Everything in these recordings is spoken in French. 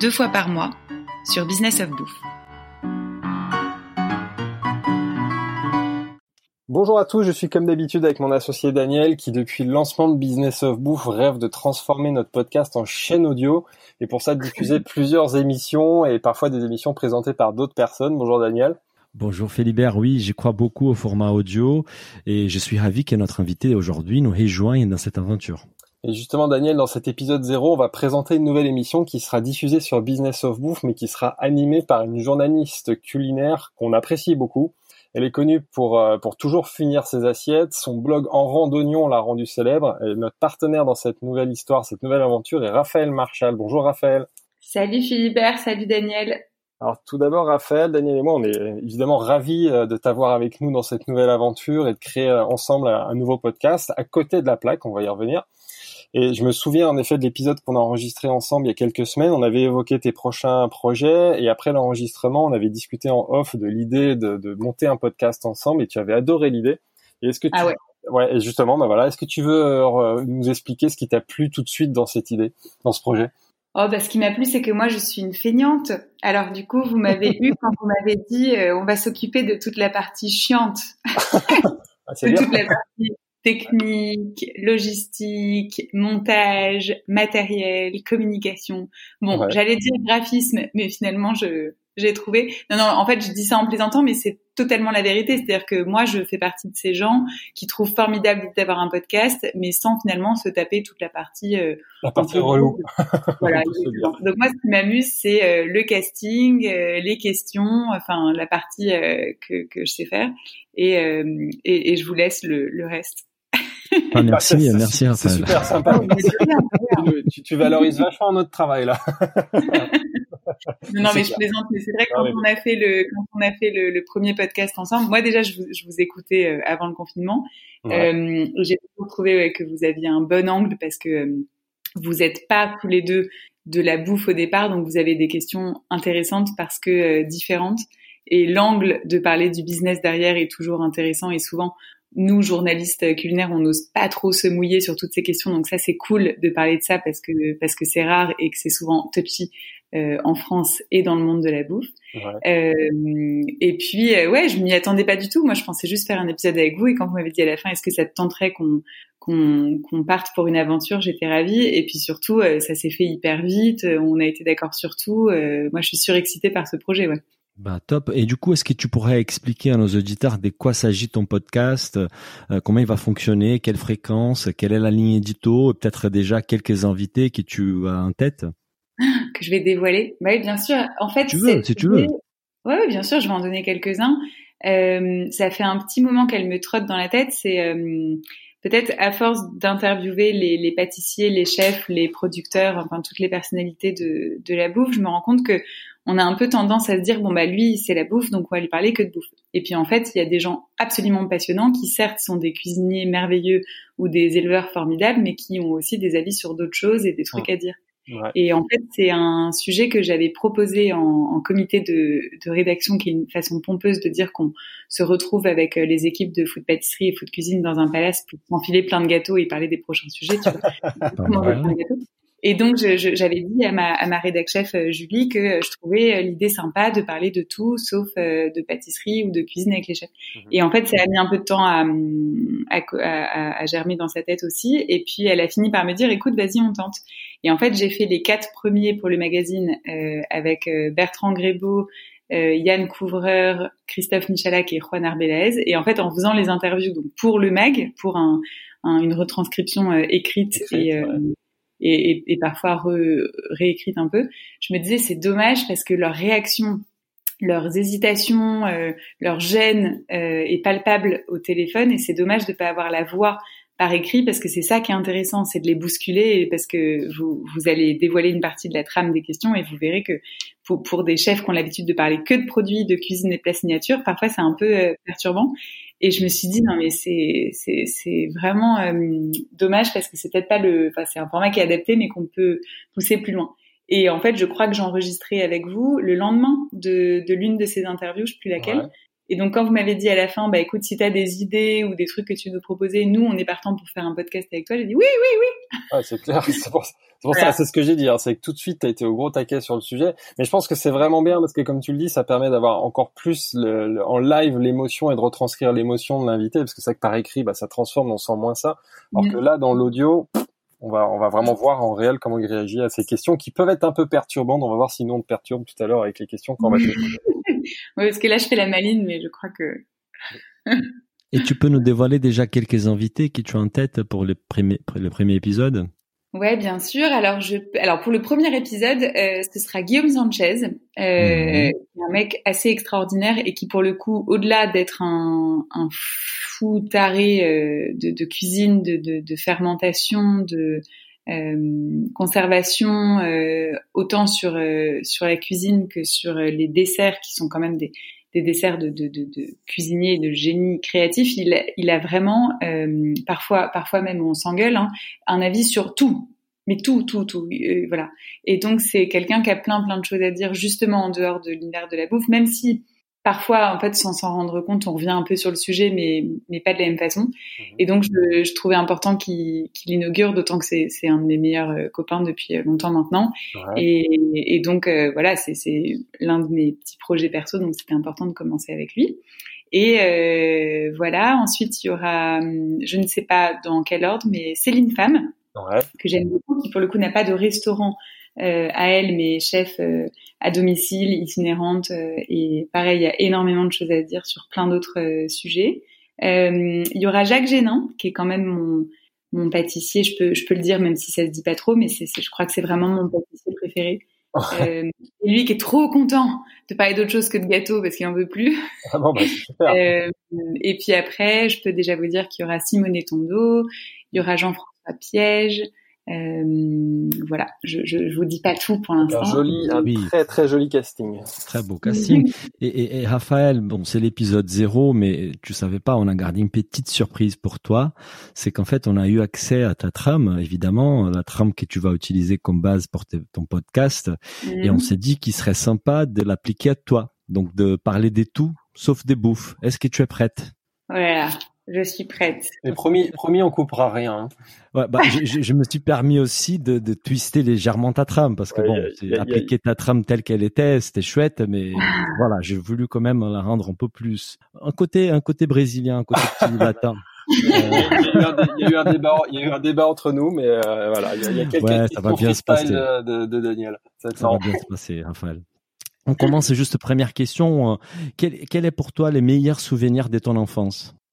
deux fois par mois sur Business of Bouffe. Bonjour à tous, je suis comme d'habitude avec mon associé Daniel qui depuis le lancement de Business of Bouffe rêve de transformer notre podcast en chaîne audio et pour ça de diffuser plusieurs émissions et parfois des émissions présentées par d'autres personnes. Bonjour Daniel. Bonjour Philibert, oui, j'y crois beaucoup au format audio et je suis ravi que notre invité aujourd'hui nous rejoigne dans cette aventure. Et justement, Daniel, dans cet épisode 0, on va présenter une nouvelle émission qui sera diffusée sur Business of Bouffe, mais qui sera animée par une journaliste culinaire qu'on apprécie beaucoup. Elle est connue pour, euh, pour toujours finir ses assiettes. Son blog En rang d'oignon l'a rendu célèbre. Et notre partenaire dans cette nouvelle histoire, cette nouvelle aventure est Raphaël Marchal. Bonjour Raphaël. Salut Philibert, salut Daniel. Alors tout d'abord, Raphaël, Daniel et moi, on est évidemment ravis euh, de t'avoir avec nous dans cette nouvelle aventure et de créer euh, ensemble un nouveau podcast à côté de la plaque. On va y revenir. Et je me souviens en effet de l'épisode qu'on a enregistré ensemble il y a quelques semaines. On avait évoqué tes prochains projets et après l'enregistrement, on avait discuté en off de l'idée de, de, monter un podcast ensemble et tu avais adoré l'idée. Et est-ce que tu... Ah ouais. Ouais, et justement, bah voilà, est-ce que tu veux euh, nous expliquer ce qui t'a plu tout de suite dans cette idée, dans ce projet? Oh, bah, ce qui m'a plu, c'est que moi, je suis une feignante. Alors, du coup, vous m'avez eu quand vous m'avez dit, euh, on va s'occuper de toute la partie chiante. ah, de bien. toute la partie technique, logistique, montage, matériel, communication. Bon, Ouais. j'allais dire graphisme, mais finalement, je j'ai trouvé. Non, non, en fait, je dis ça en plaisantant, mais c'est totalement la vérité. C'est-à-dire que moi, je fais partie de ces gens qui trouvent formidable d'avoir un podcast, mais sans finalement se taper toute la partie. euh, La partie relou. voilà. Donc moi, ce qui m'amuse, c'est euh, le casting, euh, les questions, enfin la partie euh, que, que je sais faire, et, euh, et, et je vous laisse le, le reste. Ah, Ah, merci, c'est- merci super sympa. Bien. tu, tu valorises vachement notre travail là. Non, mais je plaisante. Mais c'est vrai que Ah quand oui, on a fait le quand on a fait le, le premier podcast ensemble, moi déjà je vous, je vous écoutais euh, avant le confinement. Ouais. Euh, J'ai toujours trouvé ouais, que vous aviez un bon angle parce que euh, vous n'êtes pas tous les deux de la bouffe au départ, donc vous avez des questions intéressantes parce que euh, différentes. Et l'angle de parler du business derrière est toujours intéressant et souvent nous journalistes culinaires on n'ose pas trop se mouiller sur toutes ces questions donc ça c'est cool de parler de ça parce que parce que c'est rare et que c'est souvent touchy euh, en France et dans le monde de la bouffe. Ouais. Euh, et puis euh, ouais, je m'y attendais pas du tout. Moi, je pensais juste faire un épisode avec vous et quand vous m'avez dit à la fin, est-ce que ça te tenterait qu'on qu'on qu'on parte pour une aventure, j'étais ravie. Et puis surtout, euh, ça s'est fait hyper vite. euh, On a été d'accord sur tout. Euh, moi, je suis surexcitée par ce projet. Ouais. Bah, top. Et du coup, est-ce que tu pourrais expliquer à nos auditeurs de quoi s'agit ton podcast, euh, comment il va fonctionner, quelle fréquence, quelle est la ligne édito, et peut-être déjà quelques invités que tu as en tête? Que je vais dévoiler. Bah oui, bien sûr. En fait, Tu veux, si tu veux. Ouais, ouais, bien sûr, je vais en donner quelques-uns. Euh, ça fait un petit moment qu'elle me trotte dans la tête. C'est euh, peut-être à force d'interviewer les, les pâtissiers, les chefs, les producteurs, enfin toutes les personnalités de, de la bouffe, je me rends compte que on a un peu tendance à se dire bon bah lui c'est la bouffe donc on va lui parler que de bouffe. Et puis en fait il y a des gens absolument passionnants qui certes sont des cuisiniers merveilleux ou des éleveurs formidables mais qui ont aussi des avis sur d'autres choses et des trucs à dire. Ouais. Et en fait, c'est un sujet que j'avais proposé en, en comité de, de rédaction, qui est une façon pompeuse de dire qu'on se retrouve avec euh, les équipes de food pâtisserie et food cuisine dans un palace pour s'enfiler plein de gâteaux et parler des prochains sujets. Tu vois. Et donc, j'avais dit à ma, à ma rédac chef euh, Julie que euh, je trouvais euh, l'idée sympa de parler de tout, sauf de pâtisserie ou de cuisine avec les chefs. Mhm. Et en fait, ça a mis un peu de temps à, hum, à, à- à- germer dans sa tête aussi. Et puis, elle a fini par me dire, écoute, vas-y, on tente. Et en fait, j'ai fait les quatre premiers pour le magazine euh, avec Bertrand Grébeau, euh, Yann Couvreur, Christophe Michalak et Juan Arbelaez. Et en fait, en faisant les interviews donc pour le mag, pour un, un- une retranscription euh, écrite Écrite, et, euh, et, et- et parfois re- réécrite un peu, je me disais c'est dommage parce que leur réaction leurs hésitations, euh, leur gêne euh, est palpable au téléphone et c'est dommage de pas avoir la voix par écrit parce que c'est ça qui est intéressant, c'est de les bousculer parce que vous, vous allez dévoiler une partie de la trame des questions et vous verrez que pour, pour des chefs qui ont l'habitude de parler que de produits, de cuisine et de plats signature, parfois c'est un peu euh, perturbant. Et je me suis dit non mais c'est c'est c'est vraiment euh, dommage parce que c'est peut-être pas le, enfin c'est un format qui est adapté mais qu'on peut pousser plus loin. Et en fait, je crois que j'ai enregistré avec vous le lendemain de, de l'une de ces interviews, je sais plus laquelle. Et donc, quand vous m'avez dit à la fin, bah écoute, si tu as des idées ou des trucs que tu veux proposer, nous, on est partant pour faire un podcast avec toi, j'ai dit oui, oui, oui. Ah, c'est clair, c'est pour, pour ça, c'est ce que j'ai dit. Hein. C'est que tout de suite, tu as été au gros taquet sur le sujet. Mais je pense que c'est vraiment bien parce que, comme tu le dis, ça permet d'avoir encore plus le, en live l'émotion et de retranscrire l'émotion de l'invité. Parce que c'est que par écrit, bah, ça transforme, on sent moins ça. Alors mm. que là, dans l'audio, on va, on va vraiment voir en réel comment il réagit à ces questions qui peuvent être un peu perturbantes. On va voir si nous on te perturbe tout à l'heure avec les questions qu'on va te poser. Parce que là je fais la maline, mais je crois que. Et tu peux nous dévoiler déjà quelques invités qui tu as en tête pour le premier, le premier épisode? Ouais, bien sûr. Alors, je, alors pour le premier épisode, euh, ce sera Guillaume Sanchez, euh, mhm. un mec assez extraordinaire et qui, pour le coup, au-delà d'être un, un, fou taré euh, de, de, cuisine, de, de, de fermentation, de conservation, euh, autant sur sur la cuisine que sur les desserts, qui sont quand même des, des desserts de, de, de, de cuisinier, de génie créatif, il, il a vraiment, euh, parfois, parfois même on s'engueule, hein, un avis sur tout, mais tout, tout, tout, euh, voilà. Et donc c'est quelqu'un qui a plein, plein de choses à dire justement en dehors de l'univers de la bouffe, même si parfois, en fait, sans s'en rendre compte, on revient un peu sur le sujet, mais, mais pas de la même façon. Mhm. Et donc, je, je trouvais important qu'il qu'il inaugure, d'autant que c'est un de mes meilleurs euh, copains depuis euh, longtemps maintenant. Et, et, donc, euh, voilà, c'est l'un de mes petits projets perso, donc c'était important de commencer avec lui. Et euh, voilà, ensuite, il y aura, hum, je ne sais pas dans quel ordre, mais Céline Femme, ouais. que j'aime beaucoup, qui pour le coup n'a pas de restaurant à elle, mais chef euh, à domicile, itinérante, euh, et pareil, il y a énormément de choses à dire sur plein d'autres sujets. il y aura Jacques Génin, qui est quand même mon, mon pâtissier, je peux, je peux le dire même si ça se dit pas trop, mais c'est, je crois que c'est vraiment mon pâtissier préféré. Euh, et lui qui est trop content de parler d'autre chose que de gâteau parce qu'il en veut plus. Ah bon, bah, super. Euh, et puis après, je peux déjà vous dire qu'il y aura Simone Tondo, il y aura Jean-François Piège, euh, voilà, je, je, je, vous dis pas tout pour l'instant. Un joli, un très très joli casting. Très beau casting. et, et, et, Raphaël, bon, c'est l'épisode zéro, mais tu savais pas, on a gardé une petite surprise pour toi. C'est qu'en fait, on a eu accès à ta trame, évidemment, la trame que tu vas utiliser comme base pour ton podcast, et on mhm. s'est dit qu'il serait sympa de l'appliquer à toi, donc de parler des tout, sauf des bouffes. Est-ce que tu es prête? Voilà. Je suis prête. Mais promis, promis, on coupera rien. Hein. Ouais, bah, je, je, me suis permis aussi de, de twister légèrement ta trame parce que bon, appliquer ta trame telle qu'elle était, c'était chouette, mais voilà, j'ai voulu quand même la rendre un peu plus un côté, un côté brésilien, un côté latin. il, y a eu un débat, il y a eu un débat entre nous, mais euh, voilà, il y a, il y a quelques ouais, ça va bien se passer. De, de, Daniel. Ça, ça va bien se passer, Raphaël. On commence juste première question. Quel, quel est pour toi les meilleurs souvenirs de ton enfance? euh,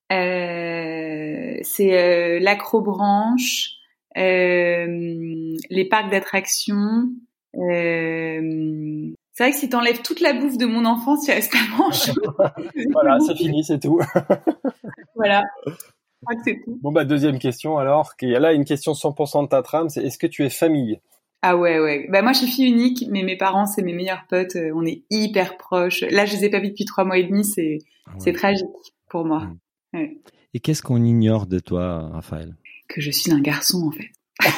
c'est euh, l'acrobranche, euh, les parcs d'attractions. Euh, c'est vrai que si t'enlèves toute la bouffe de mon enfance, il reste pas grand voilà, c'est fini, c'est tout. voilà. Je crois que c'est tout. Bon bah deuxième question alors, qu'il y a là une question 100% de ta trame, c'est est-ce que tu es famille? Ah ouais ouais. Bah moi je suis fille unique, mais mes parents c'est mes meilleurs potes, on est hyper proches. Là je les ai pas vus depuis trois mois et demi, c'est ah c'est tragique pour moi. Et qu'est-ce qu'on ignore de toi, Raphaël? Que je suis un garçon, en fait.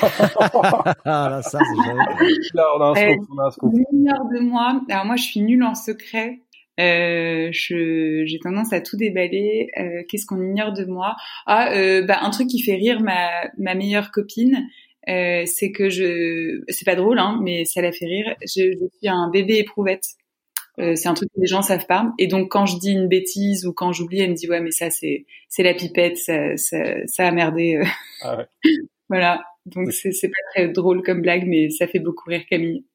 ah là, ça, c'est Là, on a un scoop, on a un scoop. de moi. Alors moi, je suis nulle en secret. Euh, j'ai tendance à tout déballer. Euh, Qu'est-ce qu'on ignore de moi? Ah, euh, bah, un truc qui fait rire ma, ma meilleure copine, euh, c'est que je, c'est pas drôle, hein, mais ça la fait rire. Je, je suis un bébé éprouvette. Euh, c'est un truc que les gens savent pas. Et donc quand je dis une bêtise ou quand j'oublie, elle me dit ouais mais ça c'est c'est la pipette, ça ça, ça a merdé. Euh. Ah ouais. voilà. Donc c'est c'est pas très drôle comme blague, mais ça fait beaucoup rire Camille.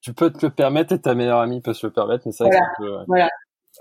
tu peux te le permettre et ta meilleure amie peut se le permettre, mais ça. Voilà. Voilà.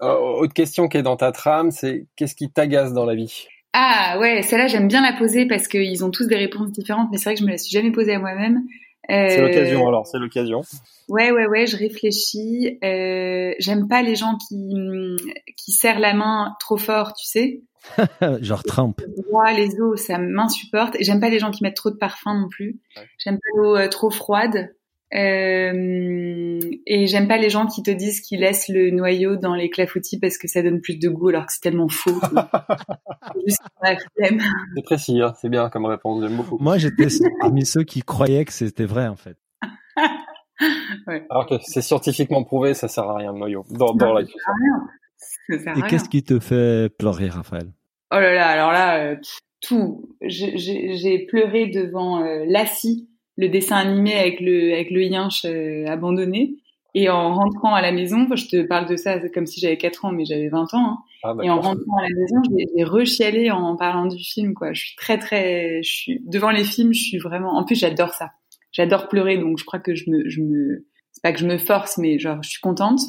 Euh, autre question qui est dans ta trame, c'est qu'est-ce qui t'agace dans la vie? Ah ouais, celle-là j'aime bien la poser parce qu'ils ont tous des réponses différentes, mais c'est vrai que je me la suis jamais posée à moi-même. C'est l'occasion alors, c'est l'occasion. Ouais, ouais, ouais, je réfléchis. Euh, J'aime pas les gens qui qui serrent la main trop fort, tu sais. Genre Trump. Moi, les eaux, ça m'insupporte. Et j'aime pas les gens qui mettent trop de parfum non plus. J'aime pas l'eau euh, trop froide. Euh, et j'aime pas les gens qui te disent qu'ils laissent le noyau dans les clafoutis parce que ça donne plus de goût alors que c'est tellement faux. c'est précis, hein. c'est bien comme réponse, j'aime beaucoup. Moi j'étais parmi ceux qui croyaient que c'était vrai en fait. Alors que c'est scientifiquement prouvé, ça sert à rien le noyau dans, dans la Et qu'est-ce qui te fait pleurer, Raphaël? Oh là là, alors là, euh, tout. J'ai pleuré devant euh, Lassie, le dessin animé avec le avec le yinche euh, abandonné. Et en rentrant à la maison, je te parle de ça comme si j'avais 4 ans, mais j'avais 20 ans. Hein. Ah, et en rentrant à la maison, j'ai rechialé en parlant du film. Quoi. Je suis très très, je suis devant les films, je suis vraiment. En plus, j'adore ça. J'adore pleurer, donc je crois que je me, je me, c'est pas que je me force, mais genre je suis contente.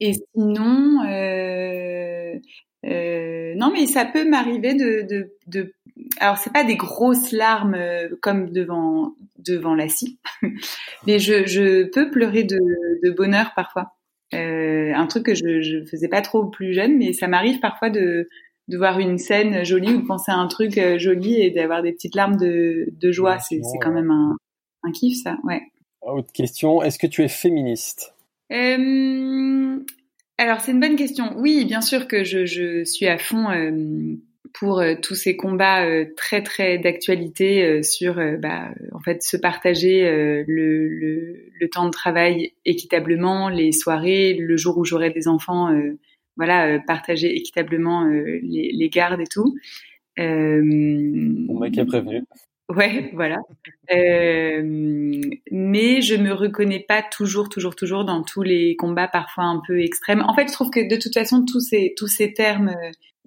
Et sinon, euh, euh, non, mais ça peut m'arriver de, de, de, alors c'est pas des grosses larmes euh, comme devant devant la scie, mais je, je peux pleurer de, de bonheur parfois. Euh, un truc que je, je faisais pas trop plus jeune, mais ça m'arrive parfois de de voir une scène jolie ou de penser à un truc joli et d'avoir des petites larmes de, de joie. C'est c'est quand même un un kiff ça, ouais. Autre question, est-ce que tu es féministe? Euh, alors c'est une bonne question. Oui, bien sûr que je, je suis à fond euh, pour euh, tous ces combats euh, très très d'actualité euh, sur bah, en fait se partager le, le, le, temps de travail équitablement, les soirées, le jour où j'aurai des enfants, voilà, partager équitablement les, les, gardes et tout. Mon mec est prévenu. Ouais, voilà. Euh, mais je me reconnais pas toujours, toujours, toujours dans tous les combats parfois un peu extrêmes. En fait, je trouve que de toute façon tous ces tous ces termes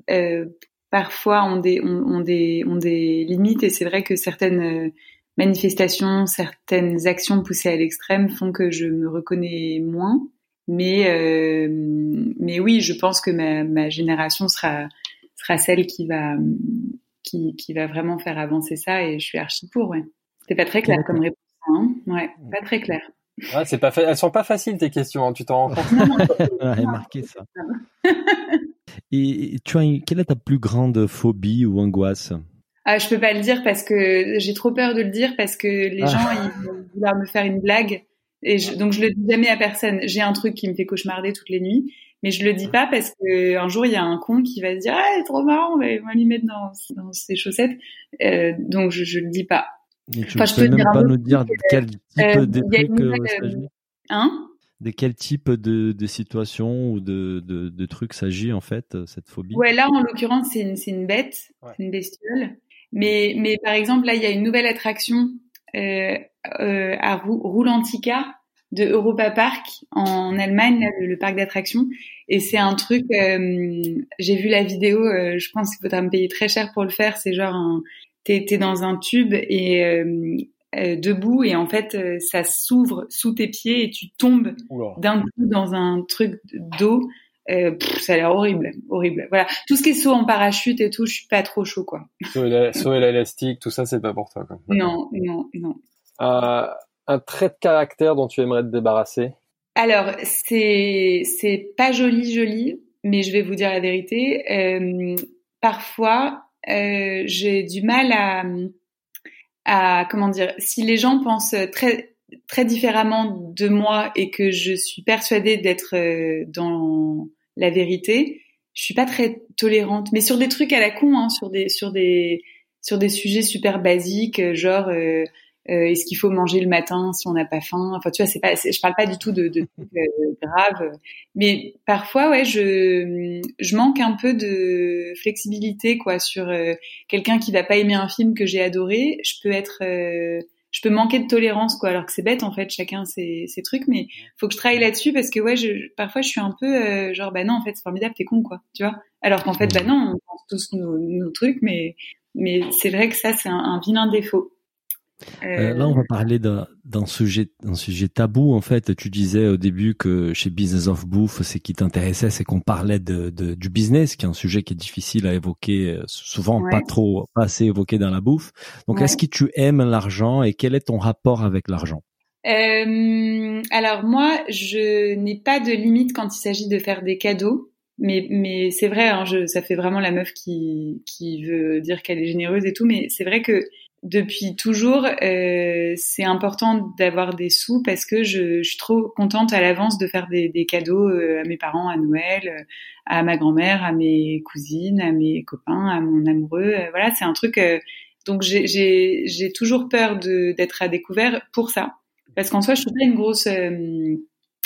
euh, parfois ont des ont, des ont des limites et c'est vrai que certaines euh, manifestations, certaines actions poussées à l'extrême font que je me reconnais moins. Mais euh, mais oui, je pense que ma, ma génération sera sera celle qui va qui, qui va vraiment faire avancer ça et je suis archi pour, ouais. C'est pas très clair comme réponse, hein Ouais, pas très clair. Ouais, c'est pas elles sont pas faciles tes questions, hein, tu t'en rends compte. ouais, marqué ça. et tu as quelle est ta plus grande phobie ou angoisse? Ah, je peux pas le dire parce que j'ai trop peur de le dire parce que les ah. gens ils vont vouloir me faire une blague et donc je le dis jamais à personne. J'ai un truc qui me fait cauchemarder toutes les nuits mais je le dis pas parce que un jour il y a un con qui va se dire ah c'est trop marrant on va, lui mettre dans, dans ses chaussettes. Euh, donc je, je le dis pas. Tu enfin, peux, peux même pas nous dire de quel type euh, de truc euh, s'agit. hein? De quel type de, de situation ou de, de, de truc s'agit en fait cette phobie? Ouais là en l'occurrence c'est une bête c'est une bestiole. Mais mais par exemple là il y a une nouvelle attraction euh, euh, à Roulantica de Europa Park en Allemagne, le, parc d'attractions. Et c'est un truc, euh, j'ai vu la vidéo, euh, je pense qu'il faudra me payer très cher pour le faire. C'est genre, t'es es dans un tube et euh, debout et en fait ça s'ouvre sous tes pieds et tu tombes d'un coup dans un truc d'eau. Ça a l'air horrible, horrible. Voilà, tout ce qui est saut en parachute et tout, je suis pas trop chaud quoi. Saut et l'élastique, tout ça, c'est pas pour toi. Quoi. Non, non, non un trait de caractère dont tu aimerais te débarrasser? Alors, c'est c'est pas joli, joli, mais je vais vous dire la vérité. Euh, parfois, euh, j'ai du mal à à comment dire si les gens pensent très très différemment de moi et que je suis persuadée d'être euh, dans la vérité, je suis pas très tolérante. Mais sur des trucs à la con, hein, sur des sur des sur des sujets super basiques, genre euh, euh, est-ce qu'il faut manger le matin si on n'a pas faim? Enfin, tu vois, c'est pas, je parle pas du tout de, de trucs euh, graves, mais parfois, ouais, je, je manque un peu de flexibilité, quoi, sur euh, quelqu'un qui va pas aimer un film que j'ai adoré. Je peux être, je peux manquer de tolérance, quoi. Alors que c'est bête, en fait, chacun ses, trucs, mais faut que je travaille là-dessus parce que, ouais, je, parfois, je suis un peu genre, bah non, en fait, c'est formidable, t'es con, quoi, tu vois. Alors qu'en fait, bah non, on pense tous nos, trucs, mais mais c'est vrai que ça, c'est un vilain défaut. Euh, là, on va parler d'un sujet, d'un sujet tabou. En fait, tu disais au début que chez Business of Bouffe, ce qui t'intéressait, c'est qu'on parlait de, de, du business, qui est un sujet qui est difficile à évoquer, euh, souvent pas trop, pas assez évoqué dans la bouffe. Donc, est-ce que tu aimes l'argent et quel est ton rapport avec l'argent? Euh, Alors moi, je n'ai pas de limite quand il s'agit de faire des cadeaux. Mais, mais c'est vrai, hein, je, ça fait vraiment la meuf qui, qui veut dire qu'elle est généreuse et tout. Mais c'est vrai que depuis toujours, euh, c'est important d'avoir des sous parce que je, je suis trop contente à l'avance de faire des, des cadeaux euh, à mes parents à Noël, euh, à ma grand-mère, à mes cousines, à mes copains, à mon amoureux. Euh, voilà, c'est un truc. donc j'ai toujours peur d'être à découvert pour ça, parce qu'en soi, je suis pas une grosse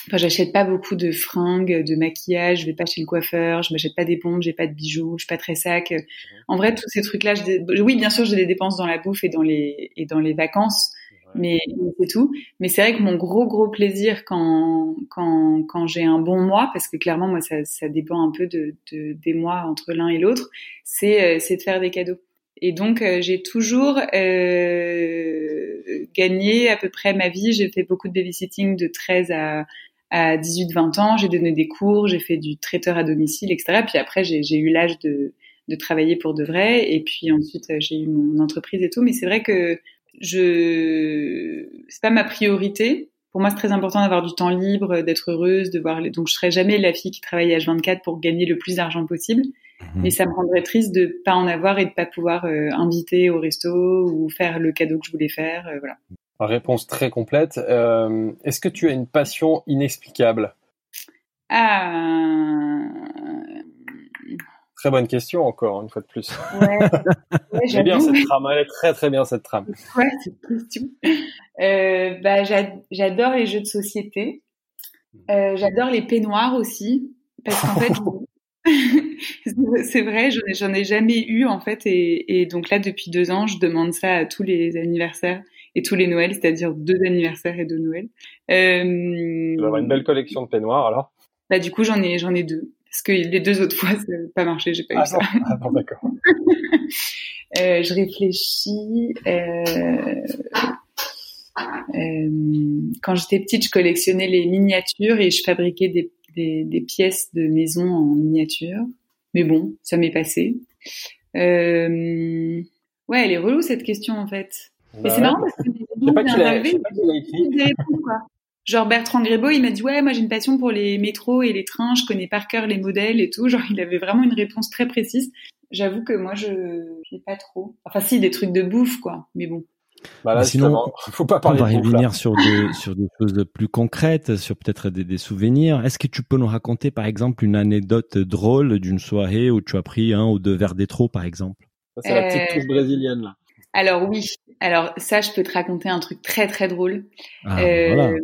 Enfin, j'achète pas beaucoup de fringues, de maquillage, je vais pas chez le coiffeur, je m'achète pas des pompes, j'ai pas de bijoux, je suis pas très sac. Mhm. En vrai, tous ces trucs-là, oui, bien sûr, j'ai des dépenses dans la bouffe et dans les et dans les vacances, mais c'est tout. Mais c'est vrai que mon gros gros plaisir quand quand quand j'ai un bon mois, parce que clairement moi ça ça dépend un peu de, de des mois entre l'un et l'autre, c'est euh, c'est de faire des cadeaux. Et donc euh, j'ai toujours euh, gagné à peu près ma vie. J'ai fait beaucoup de babysitting de 13 à à 18-20 ans, j'ai donné des cours, j'ai fait du traiteur à domicile, etc. Puis après, j'ai eu l'âge de, de travailler pour de vrai. Et puis ensuite, j'ai eu mon entreprise et tout. Mais c'est vrai que je, c'est pas ma priorité. Pour moi, c'est très important d'avoir du temps libre, d'être heureuse, de voir les... Donc, je serai jamais la fille qui travaille à H24 pour gagner le plus d'argent possible. Mhm. Mais ça me rendrait triste de pas en avoir et de pas pouvoir euh, inviter au resto ou faire le cadeau que je voulais faire. Euh, voilà. Réponse très complète. Euh, est-ce que tu as une passion inexplicable? Ah. Très bonne question encore, une fois de plus. Ouais, ouais bien cette trame, elle est très très bien cette trame. Ouais, cette question. Euh, bah, j'adore les jeux de société. Euh, j'adore les peignoirs aussi, parce qu'en fait, c'est vrai, j'en ai, ai, jamais eu en fait, et, et, donc là depuis deux ans, je demande ça à tous les anniversaires et tous les Noëls, c'est-à-dire deux anniversaires et deux Noëls. Euh, tu avoir une belle collection de peignoirs alors Bah du coup j'en ai j'en ai deux parce que les deux autres fois ça n'a pas marché, j'ai pas ah eu ça. Ah non, d'accord. euh, je réfléchis. Euh, euh, quand j'étais petite, je collectionnais les miniatures et je fabriquais des, des, des pièces de maison en miniature. Mais bon, ça m'est passé. Euh, ouais, elle est relou cette question en fait. Mais c'est marrant parce que je pas qui Genre Bertrand Grébeau, il m'a dit ouais, moi j'ai une passion pour les métros et les trains, je connais par cœur les modèles et tout. Genre il avait vraiment une réponse très précise. J'avoue que moi je n'ai pas trop. Enfin si des trucs de bouffe quoi, mais bon. Bah là, sinon, faut pas parler on va revenir sur des sur des choses plus concrètes, sur peut-être des, des, souvenirs. Est-ce que tu peux nous raconter par exemple une anecdote drôle d'une soirée où tu as pris un ou deux verres d'étro par exemple? C'est la petite touche brésilienne là. Alors oui, alors ça, je peux te raconter un truc très très drôle ah, euh,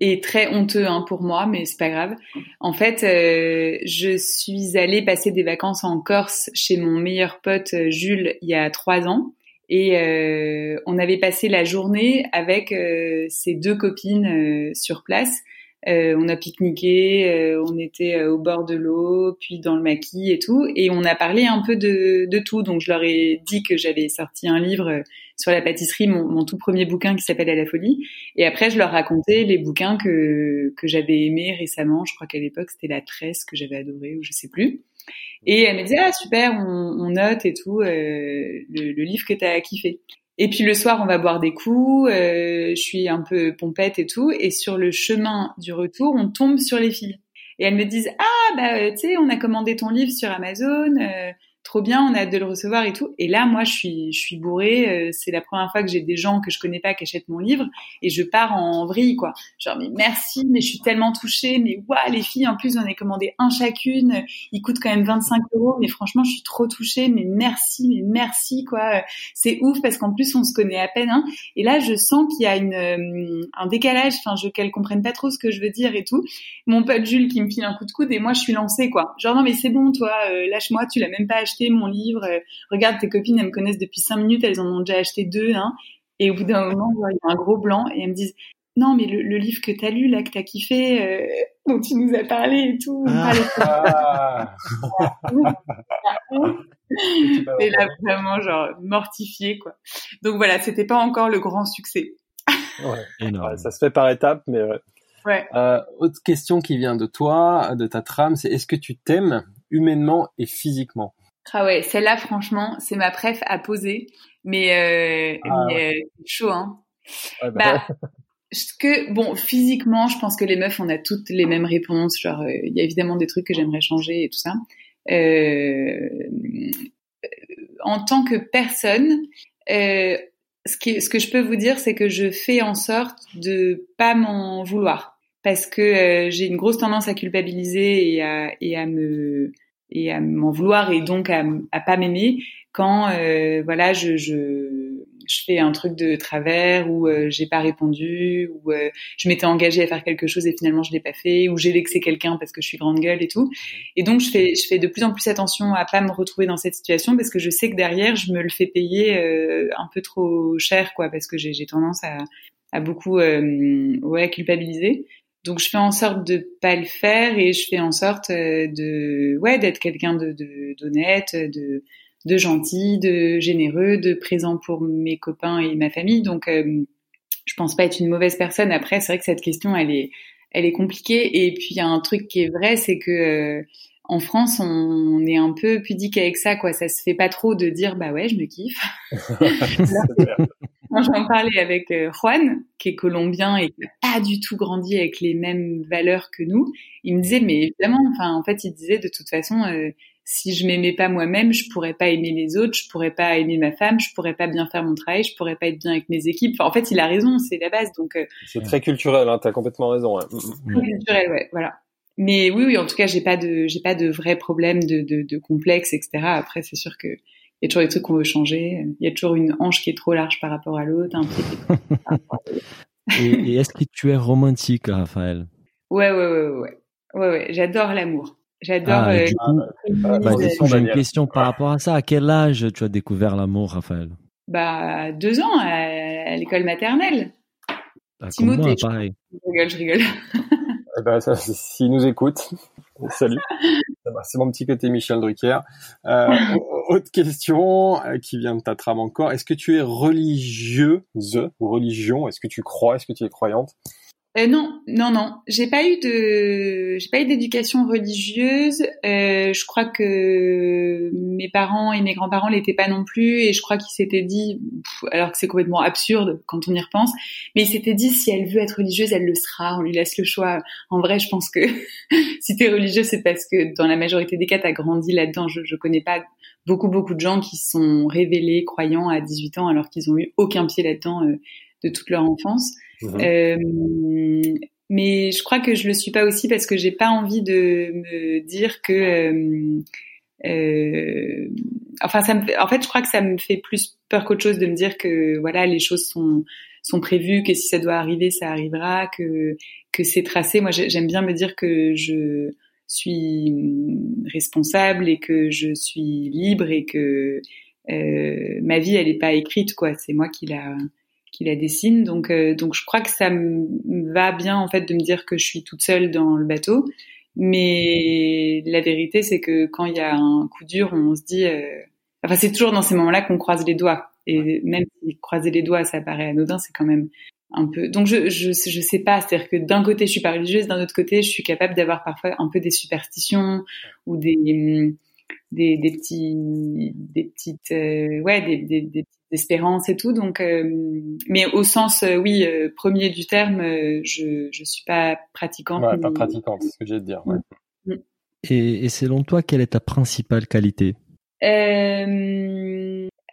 et très honteux hein, pour moi, mais c'est pas grave. En fait, euh, je suis allée passer des vacances en Corse chez mon meilleur pote euh, Jules il y a trois ans. Et euh, on avait passé la journée avec euh, ses deux copines sur place. On a pique-niqué, on était au bord de l'eau, puis dans le maquis et tout, et on a parlé un peu de, de tout. Donc je leur ai dit que j'avais sorti un livre sur la pâtisserie mon, mon tout premier bouquin qui s'appelle À la folie. Et après, je leur racontais les bouquins que, que j'avais aimés récemment. Je crois qu'à l'époque, c'était La Tresse que j'avais adoré ou je sais plus. Et elle me disait, ah super, on, on note et tout, euh, le, le, livre que tu as kiffé. Et puis le soir, on va boire des coups, euh, je suis un peu pompette et tout. Et sur le chemin du retour, on tombe sur les filles. Et elles me disent, ah bah tu sais, on a commandé ton livre sur Amazon, euh, trop bien, on a hâte de le recevoir et tout. Et là, moi, je suis, je suis bourrée. Euh, c'est la première fois que j'ai des gens que je connais pas qui achètent mon livre et je pars en vrille, quoi. Genre, mais merci, mais je suis tellement touchée. Mais waouh, les filles, en plus, on a commandé un chacune. Il coûte quand même 25 euros. Mais franchement, je suis trop touchée. Mais merci, mais merci, quoi. C'est ouf parce qu'en plus, on se connaît à peine. Hein. Et là, je sens qu'il y a une, euh, un décalage. Enfin, je qu'elles comprennent pas trop ce que je veux dire et tout. Mon pote Jules qui me file un coup de coude et moi, je suis lancée, quoi. Genre, non, mais c'est bon, toi, euh, lâche-moi, tu l'as même pas acheté mon livre. Regarde, tes copines, elles me connaissent depuis cinq minutes, elles en ont déjà acheté deux. Hein. Et au bout d'un moment, il y a un gros blanc et elles me disent non, mais le, livre que t'as lu là, que t'as kiffé, euh, dont tu nous as parlé et tout. Ah. et là, vraiment, genre, mortifié, quoi. Donc voilà, c'était pas encore le grand succès. ouais. ça se fait par étapes, mais ouais. Euh, autre question qui vient de toi, de ta trame, c'est est-ce que tu t'aimes humainement et physiquement? Ah ouais, celle-là, franchement, c'est ma préf à poser, mais, euh, ah mais chaud, hein. bah, bah que bon physiquement je pense que les meufs on a toutes les mêmes réponses genre euh, il y a évidemment des trucs que j'aimerais changer et tout ça. Euh, en tant que personne euh, ce, qui, ce que je peux vous dire c'est que je fais en sorte de pas m'en vouloir. Parce que euh, j'ai une grosse tendance à culpabiliser et à, et à me et à m'en vouloir et donc à, à pas m'aimer quand euh, voilà je, je je fais un truc de travers ou euh, j'ai pas répondu ou euh, je m'étais engagée à faire quelque chose et finalement je l'ai pas fait ou j'ai vexé quelqu'un parce que je suis grande gueule et tout. Et donc je fais je fais de plus en plus attention à pas me retrouver dans cette situation parce que je sais que derrière je me le fais payer euh, un peu trop cher quoi parce que j'ai tendance à à beaucoup ouais culpabiliser. Donc je fais en sorte de pas le faire et je fais en sorte de ouais d'être quelqu'un de d'honnête, de de gentil, de généreux, de présent pour mes copains et ma famille. Donc, euh, je pense pas être une mauvaise personne. Après, c'est vrai que cette question, elle est, elle est compliquée. Et puis, il y a un truc qui est vrai, c'est que euh, en France, on est un peu pudique avec ça, quoi. Ça se fait pas trop de dire, bah ouais, je me kiffe. Moi, j'en parlais avec euh, Juan, qui est colombien et qui n'a pas du tout grandi avec les mêmes valeurs que nous. Il me disait, mais évidemment, enfin, en fait, il disait de toute façon, euh, si je m'aimais pas moi-même, je pourrais pas aimer les autres, je pourrais pas aimer ma femme, je pourrais pas bien faire mon travail, je pourrais pas être bien avec mes équipes. en fait, il a raison, c'est la base. Donc, euh, c'est très culturel, hein, as complètement raison. Très culturel, ouais, voilà. Mais oui, oui, en tout cas, j'ai pas de, j'ai pas de vrais problèmes de, de, de complexe, etc. Après, c'est sûr que il y a toujours des trucs qu'on veut changer. Il y a toujours une hanche qui est trop large par rapport à l'autre, un et, et est-ce que tu es romantique, Raphaël? Ouais, ouais, ouais, ouais, ouais, ouais. J'adore l'amour. J'adore. Ah, euh, bah, j'ai une question par rapport à ça. À quel âge tu as découvert l'amour, Raphaël? Bah, deux ans à, l'école maternelle. Ah, Timothée. pareil? Je rigole, je rigole. eh ben, s'il nous écoute, salut. C'est mon petit côté Michel Drucker. Euh, autre question euh, qui vient de ta trame encore. Est-ce que tu es religieuse religion? Est-ce que tu crois? Est-ce que tu es croyante? Euh, non, non, non. J'ai pas eu de, j'ai pas eu d'éducation religieuse. Euh, je crois que mes parents et mes grands-parents l'étaient pas non plus, et je crois qu'ils s'étaient dit, alors que c'est complètement absurde quand on y repense, mais ils s'étaient dit si elle veut être religieuse, elle le sera. On lui laisse le choix. En vrai, je pense que si t'es religieuse, c'est parce que dans la majorité des cas, t'as grandi là-dedans. Je, je connais pas beaucoup, beaucoup de gens qui sont révélés croyants à 18 ans alors qu'ils ont eu aucun pied là-dedans euh, de toute leur enfance. Mhm. Euh, mais je crois que je le suis pas aussi parce que j'ai pas envie de me dire que euh, euh, enfin ça me en fait je crois que ça me fait plus peur qu'autre chose de me dire que voilà les choses sont sont prévues que si ça doit arriver ça arrivera que que c'est tracé moi j'aime bien me dire que je suis responsable et que je suis libre et que euh, ma vie elle est pas écrite quoi c'est moi qui la qui la dessine. Donc, euh, donc je crois que ça me va bien en fait de me dire que je suis toute seule dans le bateau. Mais la vérité, c'est que quand il y a un coup dur, on se dit, euh... enfin c'est toujours dans ces moments-là qu'on croise les doigts. Et même si croiser les doigts, ça paraît anodin, c'est quand même un peu. Donc je je je sais pas, c'est-à-dire que d'un côté je suis pas religieuse, d'un autre côté je suis capable d'avoir parfois un peu des superstitions ou des des, des petits des petites euh, ouais des, des, des d'espérance et tout. Donc, euh, mais au sens, euh, oui, euh, premier du terme, je je suis pas pratiquante. Ouais, pas pratiquante, c'est ce que j'ai de dire. Ouais. Mm. Et, et, selon toi, quelle est ta principale qualité?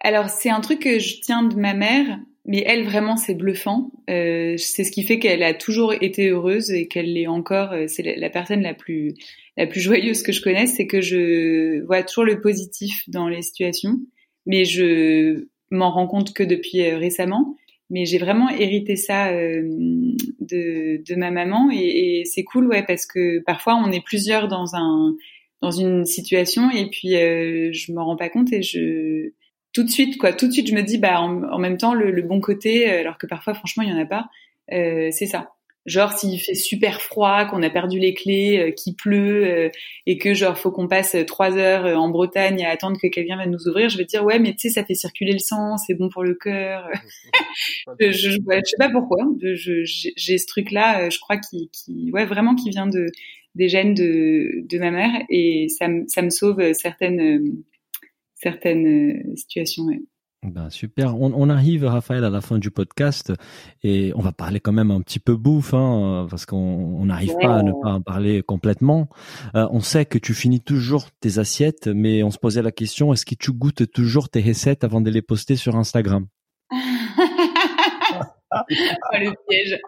Alors, c'est un truc que je tiens de ma mère, mais elle vraiment, c'est bluffant. c'est ce qui fait qu'elle a toujours été heureuse et qu'elle l'est encore. C'est la, la, personne la plus la plus joyeuse que je connaisse, c'est que je vois toujours le positif dans les situations mais je m'en rends compte que depuis euh, récemment. Mais j'ai vraiment hérité ça euh, de, de ma maman et, c'est cool, ouais, parce que parfois on est plusieurs dans un dans une situation et puis euh, je m'en rends pas compte et je tout de suite quoi tout de suite je me dis bah en, même temps le, le, bon côté alors que parfois franchement il y en a pas c'est ça. Genre s'il fait super froid, qu'on a perdu les clés, euh, qu'il pleut euh, et que genre faut qu'on passe trois heures euh, en Bretagne à attendre que quelqu'un vienne nous ouvrir, je vais dire ouais mais tu sais ça fait circuler le sang, c'est bon pour le cœur. je, je, je, sais pas pourquoi, j'ai ce truc là, je crois qui, qui ouais vraiment qui vient de des gènes de de ma mère et ça me ça me sauve certaines certaines situations. Ouais. Ben super. On, on, arrive, Raphaël, à la fin du podcast et on va parler quand même un petit peu bouffe, hein, parce qu'on n'arrive pas à ne pas en parler complètement. Euh, on sait que tu finis toujours tes assiettes, mais on se posait la question est-ce que tu goûtes toujours tes recettes avant de les poster sur Instagram? Oh, Le piège.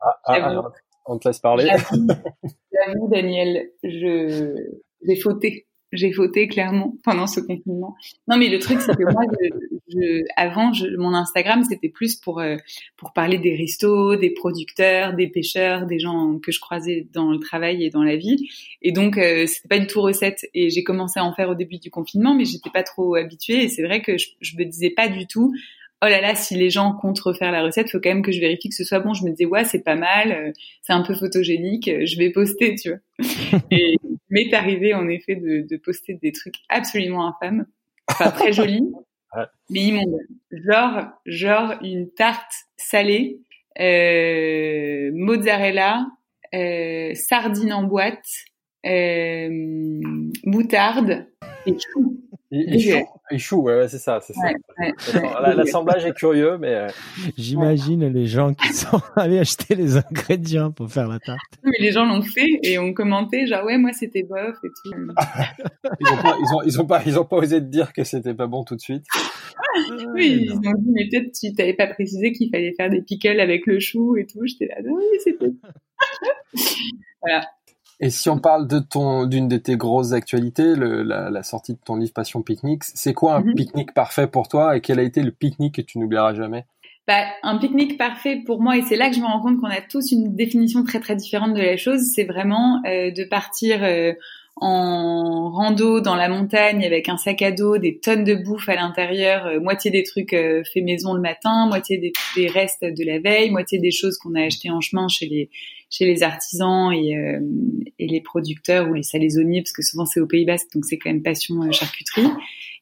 Ah, ah, on te laisse parler. J'avoue, Daniel, je j'ai fauté j'ai fauté clairement pendant ce confinement. Non, mais le truc, c'est que moi, je, avant, je, mon Instagram, c'était plus pour euh, pour parler des restos, des producteurs, des pêcheurs, des gens que je croisais dans le travail et dans la vie. Et donc, euh, c'était pas du tout recette. Et j'ai commencé à en faire au début du confinement, mais j'étais pas trop habituée. Et c'est vrai que je, je me disais pas du tout. Oh là là, si les gens comptent refaire la recette, faut quand même que je vérifie que ce soit bon. Je me disais ouais, c'est pas mal, euh, c'est un peu photogénique, euh, je vais poster, tu vois. et m'est arrivé en effet de, de, poster des trucs absolument infâmes, enfin très jolis, mais immondes. Genre, genre une tarte salée, euh, mozzarella, euh, sardine en boîte, euh, moutarde et chou. Et, et chou, ouais, c'est ça, c'est ça. L'assemblage est curieux, mais euh, j'imagine les gens qui sont allés acheter les ingrédients pour faire la tarte. Mais les gens l'ont fait et ont commenté genre ouais moi c'était bof et tout. ils ont pas, ils ont, ils ont pas, ils ont pas osé te dire que c'était pas bon tout de suite. oui, ils ont dit mais peut-être tu t'avais pas précisé qu'il fallait faire des pickles avec le chou et tout. J'étais là oui c'était. voilà. Et si on parle de ton, d'une de tes grosses actualités, le, la, la, sortie de ton livre Passion Pique-Nique, c'est quoi un mhm. pique-nique parfait pour toi et quel a été le pique-nique que tu n'oublieras jamais? Bah, un pique-nique parfait pour moi, et c'est là que je me rends compte qu'on a tous une définition très très différente de la chose, c'est vraiment euh, de partir euh, en rando dans la montagne avec un sac à dos, des tonnes de bouffe à l'intérieur, euh, moitié des trucs euh, faits maison le matin, moitié des, restes de la veille, moitié des choses qu'on a achetées en chemin chez les chez les artisans et, euh, et les producteurs ou les salaisonniers parce que souvent c'est au Pays Basque donc c'est quand même passion charcuterie.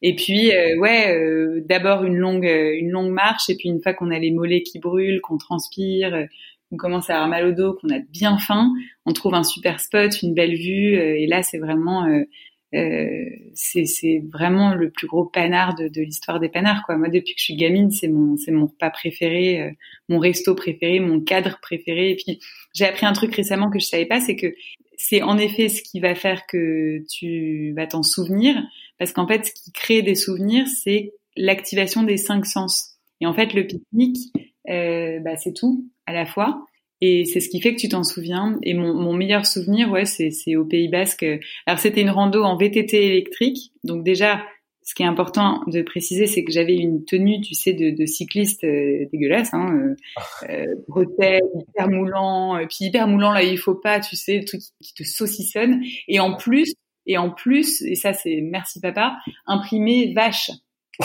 Et puis ouais, d'abord une longue une longue marche et puis une fois qu'on a les mollets qui brûlent, qu'on transpire, on commence à avoir mal au dos, qu'on a bien faim, on trouve un super spot, une belle vue, euh, et là c'est vraiment euh, euh, c'est vraiment le plus gros panard de, de l'histoire des panards quoi. Moi depuis que je suis gamine, c'est mon c'est mon repas préféré, euh, mon resto préféré, mon cadre préféré. Et puis j'ai appris un truc récemment que je savais pas, c'est que c'est en effet ce qui va faire que tu vas t'en souvenir, parce qu'en fait ce qui crée des souvenirs, c'est l'activation des cinq sens. Et en fait le pique-nique, euh, bah, c'est tout à la fois. Et c'est ce qui fait que tu t'en souviens. Et mon, mon meilleur souvenir, ouais, c'est au Pays Basque. Alors c'était une rando en VTT électrique. Donc déjà, ce qui est important de préciser, c'est que j'avais une tenue, tu sais, de, de cycliste euh, dégueulasse, hein, euh, euh, bretelles, hyper moulant, euh, puis hyper moulant là, il faut pas, tu sais, le truc qui te saucissonne. Et en plus, et en plus, et ça c'est merci papa, imprimé vache.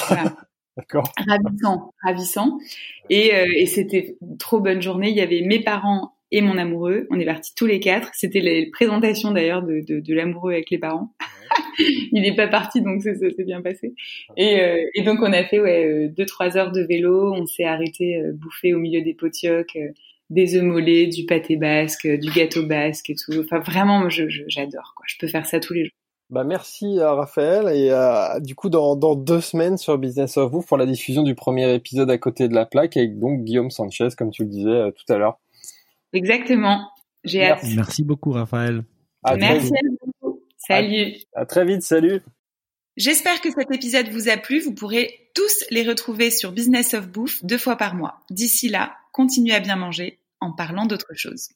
Voilà. D'accord. Ravissant, ravissant. Et, euh, et c'était trop bonne journée. Il y avait mes parents et mon amoureux. On est partis tous les quatre. C'était la présentation d'ailleurs de, de, de l'amoureux avec les parents. Il n'est pas parti, donc ça s'est bien passé. Et, euh, et, donc on a fait ouais, euh, deux trois heures de vélo. On s'est arrêté bouffer au milieu des potiocs des œufs mollets, du pâté basque, du gâteau basque et tout. Enfin vraiment, je, j'adore. Quoi. Je peux faire ça tous les jours. Bah merci à Raphaël et du coup dans, dans deux semaines sur Business of Vous pour la diffusion du premier épisode à côté de la plaque avec donc Guillaume Sanchez comme tu le disais euh, tout à l'heure. Exactement. J'ai hâte. Merci beaucoup Raphaël. merci à vous. Salut. À, très vite. Salut. J'espère que cet épisode vous a plu. Vous pourrez tous les retrouver sur Business of Bouffe deux fois par mois. D'ici là, continuez à bien manger en parlant d'autre chose.